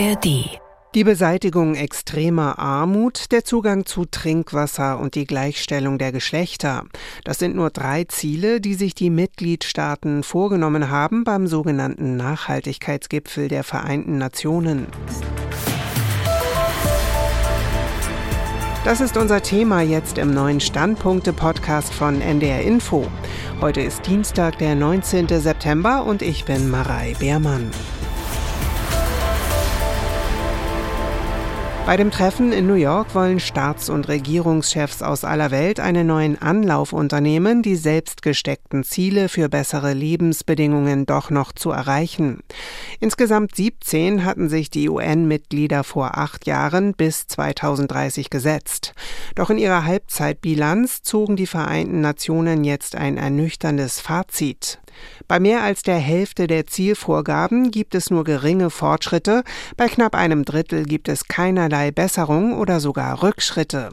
ARD die Beseitigung extremer Armut, der Zugang zu Trinkwasser und die Gleichstellung der Geschlechter. Das sind nur drei Ziele, die sich die Mitgliedstaaten vorgenommen haben beim sogenannten Nachhaltigkeitsgipfel der Vereinten Nationen. Das ist unser Thema jetzt im neuen Standpunkte-Podcast von NDR Info. Heute ist Dienstag, der 19. September und ich bin Marei Beermann. Bei dem Treffen in New York wollen Staats- und Regierungschefs aus aller Welt einen neuen Anlauf unternehmen, die selbstgesteckten Ziele für bessere Lebensbedingungen doch noch zu erreichen. Insgesamt 17 hatten sich die UN-Mitglieder vor acht Jahren bis 2030 gesetzt. Doch in ihrer Halbzeitbilanz zogen die Vereinten Nationen jetzt ein ernüchterndes Fazit. Bei mehr als der Hälfte der Zielvorgaben gibt es nur geringe Fortschritte, bei knapp einem Drittel gibt es keinerlei Besserung oder sogar Rückschritte.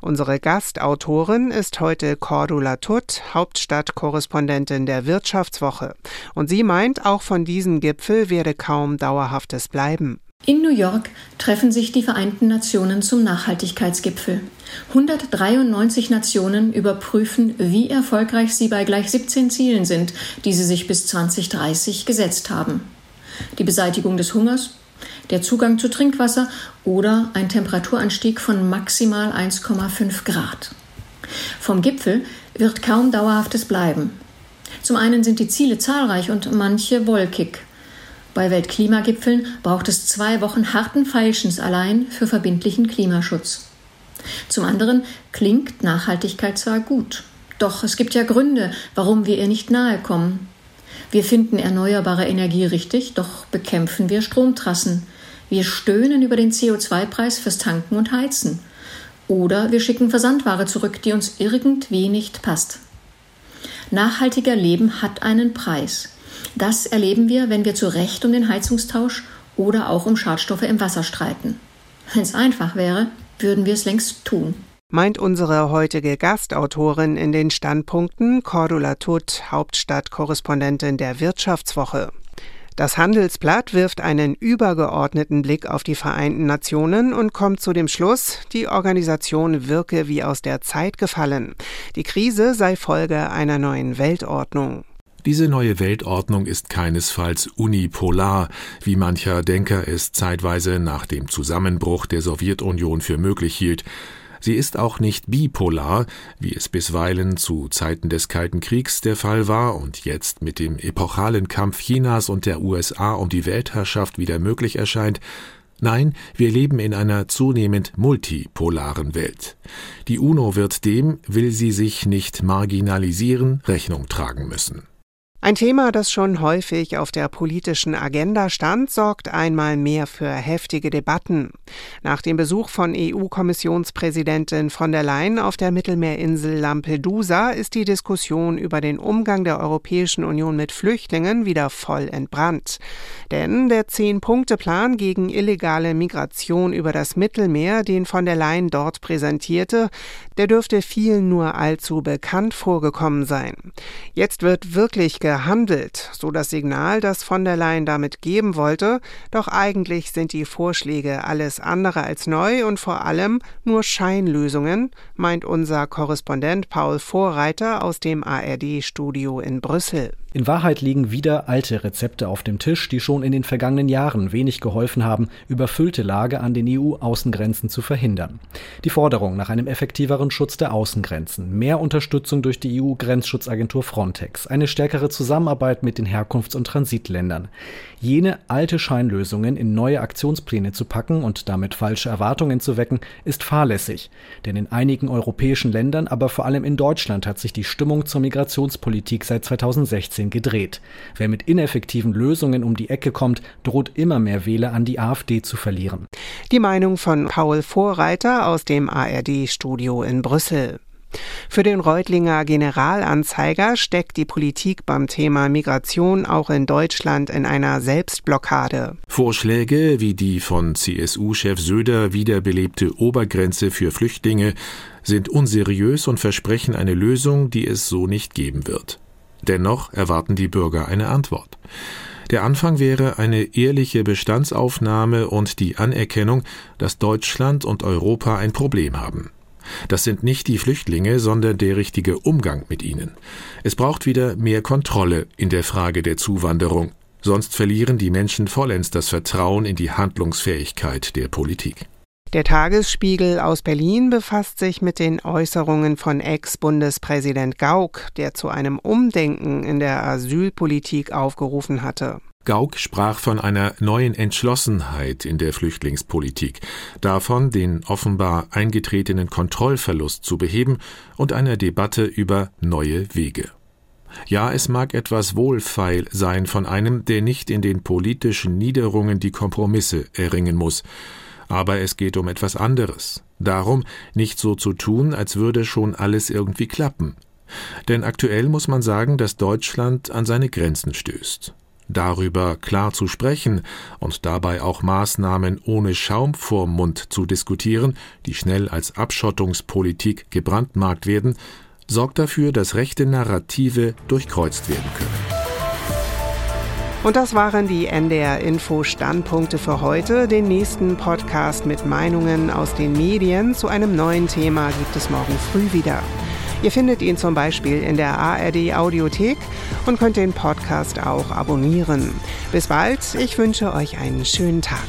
Unsere Gastautorin ist heute Cordula Tutt, Hauptstadtkorrespondentin der Wirtschaftswoche. Und sie meint, auch von diesem Gipfel werde kaum Dauerhaftes bleiben. In New York treffen sich die Vereinten Nationen zum Nachhaltigkeitsgipfel. 193 Nationen überprüfen, wie erfolgreich sie bei gleich 17 Zielen sind, die sie sich bis 2030 gesetzt haben. Die Beseitigung des Hungers, der Zugang zu Trinkwasser oder ein Temperaturanstieg von maximal 1,5 Grad. Vom Gipfel wird kaum Dauerhaftes bleiben. Zum einen sind die Ziele zahlreich und manche wolkig. Bei Weltklimagipfeln braucht es zwei Wochen harten Feilschens allein für verbindlichen Klimaschutz. Zum anderen klingt Nachhaltigkeit zwar gut, doch es gibt ja Gründe, warum wir ihr nicht nahe kommen. Wir finden erneuerbare Energie richtig, doch bekämpfen wir Stromtrassen. Wir stöhnen über den CO2-Preis fürs Tanken und Heizen. Oder wir schicken Versandware zurück, die uns irgendwie nicht passt. Nachhaltiger Leben hat einen Preis. Das erleben wir, wenn wir zu Recht um den Heizungstausch oder auch um Schadstoffe im Wasser streiten. Wenn es einfach wäre, würden wir es längst tun. Meint unsere heutige Gastautorin in den Standpunkten Cordula Tutt, Hauptstadtkorrespondentin der Wirtschaftswoche. Das Handelsblatt wirft einen übergeordneten Blick auf die Vereinten Nationen und kommt zu dem Schluss, die Organisation wirke wie aus der Zeit gefallen. Die Krise sei Folge einer neuen Weltordnung. Diese neue Weltordnung ist keinesfalls unipolar, wie mancher Denker es zeitweise nach dem Zusammenbruch der Sowjetunion für möglich hielt. Sie ist auch nicht bipolar, wie es bisweilen zu Zeiten des Kalten Kriegs der Fall war und jetzt mit dem epochalen Kampf Chinas und der USA um die Weltherrschaft wieder möglich erscheint, Nein, wir leben in einer zunehmend multipolaren Welt. Die UNO wird dem, will sie sich nicht marginalisieren, Rechnung tragen müssen. Ein Thema, das schon häufig auf der politischen Agenda stand, sorgt einmal mehr für heftige Debatten. Nach dem Besuch von EU-Kommissionspräsidentin von der Leyen auf der Mittelmeerinsel Lampedusa ist die Diskussion über den Umgang der Europäischen Union mit Flüchtlingen wieder voll entbrannt. Denn der Zehn-Punkte-Plan gegen illegale Migration über das Mittelmeer, den von der Leyen dort präsentierte, der dürfte vielen nur allzu bekannt vorgekommen sein. Jetzt wird wirklich gehandelt, so das Signal, das von der Leyen damit geben wollte, doch eigentlich sind die Vorschläge alles andere als neu und vor allem nur Scheinlösungen, meint unser Korrespondent Paul Vorreiter aus dem ARD-Studio in Brüssel. In Wahrheit liegen wieder alte Rezepte auf dem Tisch, die schon in den vergangenen Jahren wenig geholfen haben, überfüllte Lage an den EU-Außengrenzen zu verhindern. Die Forderung nach einem effektiveren Schutz der Außengrenzen, mehr Unterstützung durch die EU-Grenzschutzagentur Frontex, eine stärkere Zusammenarbeit mit den Herkunfts- und Transitländern. Jene alte Scheinlösungen in neue Aktionspläne zu packen und damit falsche Erwartungen zu wecken, ist fahrlässig. Denn in einigen europäischen Ländern, aber vor allem in Deutschland hat sich die Stimmung zur Migrationspolitik seit 2016 bisschen gedreht. Wer mit ineffektiven Lösungen um die Ecke kommt, droht immer mehr Wähler an die AfD zu verlieren. Die Meinung von Paul Vorreiter aus dem ARD-Studio in Brüssel. Für den Reutlinger Generalanzeiger steckt die Politik beim Thema Migration auch in Deutschland in einer Selbstblockade. Vorschläge wie die von CSU-Chef Söder wiederbelebte Obergrenze für Flüchtlinge sind unseriös und versprechen eine Lösung, die es so nicht geben wird. Dennoch erwarten die Bürger eine Antwort. Der Anfang wäre eine ehrliche Bestandsaufnahme und die Anerkennung, dass Deutschland und Europa ein Problem haben. Das sind nicht die Flüchtlinge, sondern der richtige Umgang mit ihnen. Es braucht wieder mehr Kontrolle in der Frage der Zuwanderung, sonst verlieren die Menschen vollends das Vertrauen in die Handlungsfähigkeit der Politik. Der Tagesspiegel aus Berlin befasst sich mit den Äußerungen von Ex-Bundespräsident Gauck, der zu einem Umdenken in der Asylpolitik aufgerufen hatte. Gauck sprach von einer neuen Entschlossenheit in der Flüchtlingspolitik, davon, den offenbar eingetretenen Kontrollverlust zu beheben und einer Debatte über neue Wege. Ja, es mag etwas wohlfeil sein von einem, der nicht in den politischen Niederungen die Kompromisse erringen muss, aber es geht um etwas anderes. Darum, nicht so zu tun, als würde schon alles irgendwie klappen. Denn aktuell muss man sagen, dass Deutschland an seine Grenzen stößt. Darüber klar zu sprechen und dabei auch Maßnahmen ohne Schaum vorm Mund zu diskutieren, die schnell als Abschottungspolitik gebrandmarkt werden, sorgt dafür, dass rechte Narrative durchkreuzt werden können. Und das waren die NDR Info Standpunkte für heute. Den nächsten Podcast mit Meinungen aus den Medien zu einem neuen Thema gibt es morgen früh wieder. Ihr findet ihn zum Beispiel in der ARD Audiothek und könnt den Podcast auch abonnieren. Bis bald, ich wünsche euch einen schönen Tag.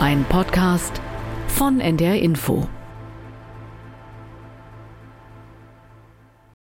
Ein Podcast von NDR Info.